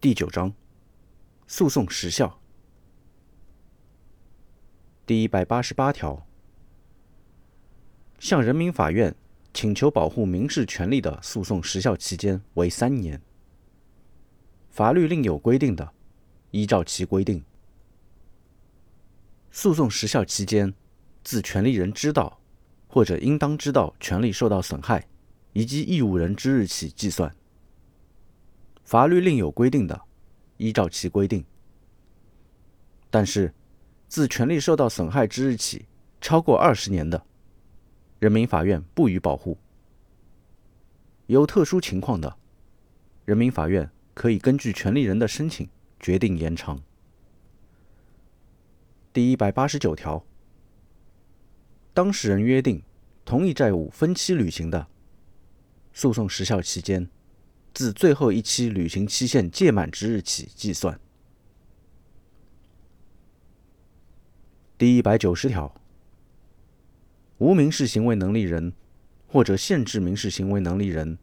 第九章，诉讼时效。第一百八十八条，向人民法院请求保护民事权利的诉讼时效期间为三年。法律另有规定的，依照其规定。诉讼时效期间，自权利人知道或者应当知道权利受到损害，以及义务人之日起计算。法律另有规定的，依照其规定。但是，自权利受到损害之日起超过二十年的，人民法院不予保护。有特殊情况的，人民法院可以根据权利人的申请决定延长。第一百八十九条，当事人约定同意债务分期履行的，诉讼时效期间。自最后一期履行期限届满之日起计算。第一百九十条，无民事行为能力人或者限制民事行为能力人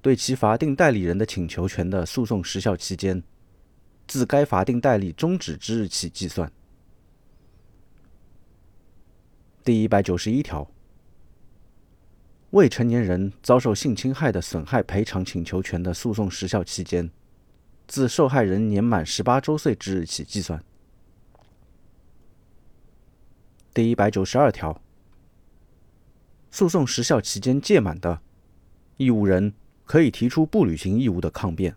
对其法定代理人的请求权的诉讼时效期间，自该法定代理终止之日起计算。第一百九十一条。未成年人遭受性侵害的损害赔偿请求权的诉讼时效期间，自受害人年满十八周岁之日起计算。第一百九十二条，诉讼时效期间届满的，义务人可以提出不履行义务的抗辩；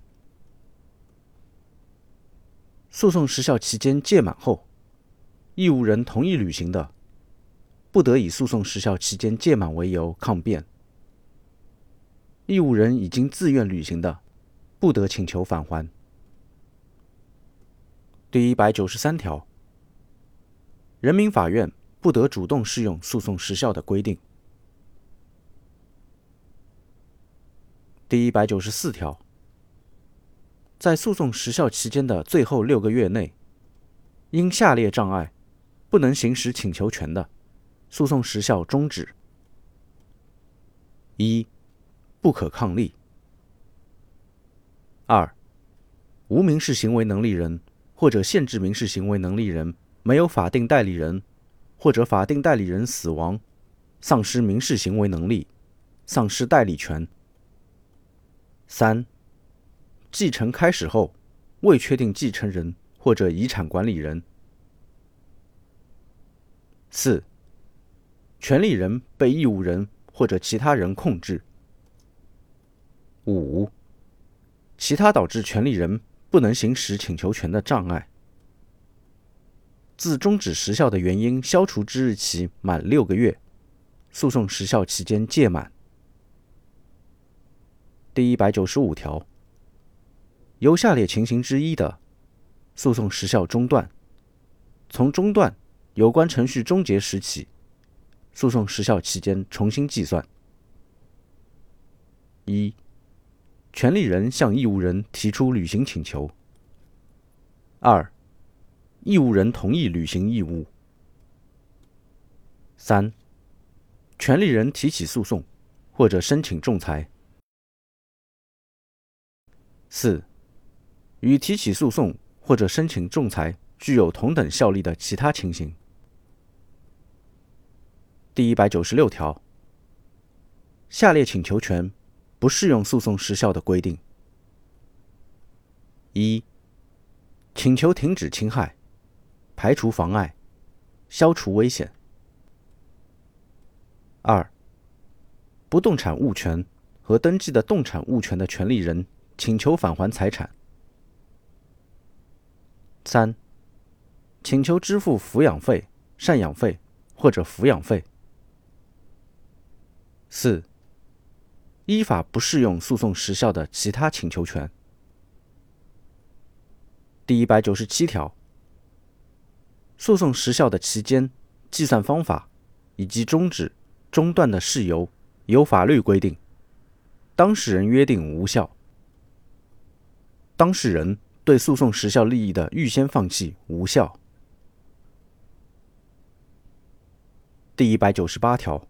诉讼时效期间届满后，义务人同意履行的。不得以诉讼时效期间届满为由抗辩。义务人已经自愿履行的，不得请求返还。第一百九十三条，人民法院不得主动适用诉讼时效的规定。第一百九十四条，在诉讼时效期间的最后六个月内，因下列障碍不能行使请求权的。诉讼时效终止。一、不可抗力。二、无民事行为能力人或者限制民事行为能力人没有法定代理人，或者法定代理人死亡，丧失民事行为能力，丧失代理权。三、继承开始后未确定继承人或者遗产管理人。四。权利人被义务人或者其他人控制。五、其他导致权利人不能行使请求权的障碍。自终止时效的原因消除之日起满六个月，诉讼时效期间届满。第一百九十五条，由下列情形之一的，诉讼时效中断，从中断有关程序终结时起。诉讼时效期间重新计算。一、权利人向义务人提出履行请求。二、义务人同意履行义务。三、权利人提起诉讼或者申请仲裁。四、与提起诉讼或者申请仲裁具有同等效力的其他情形。第一百九十六条，下列请求权不适用诉讼时效的规定：一、请求停止侵害、排除妨碍、消除危险；二、不动产物权和登记的动产物权的权利人请求返还财产；三、请求支付抚养费、赡养费或者抚养费。四、依法不适用诉讼时效的其他请求权。第一百九十七条，诉讼时效的期间、计算方法以及终止、中断的事由，由法律规定，当事人约定无效。当事人对诉讼时效利益的预先放弃无效。第一百九十八条。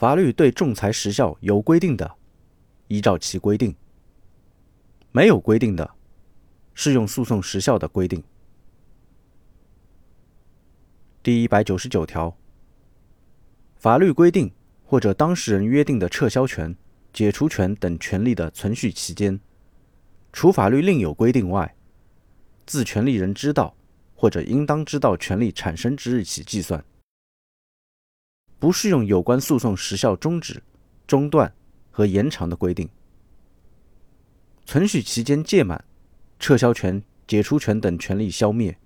法律对仲裁时效有规定的，依照其规定。没有规定的，适用诉讼时效的规定。第一百九十九条，法律规定或者当事人约定的撤销权、解除权等权利的存续期间，除法律另有规定外，自权利人知道或者应当知道权利产生之日起计算，不适用有关诉讼时效终止、中断和延长的规定。存续期间届满，撤销权、解除权等权利消灭。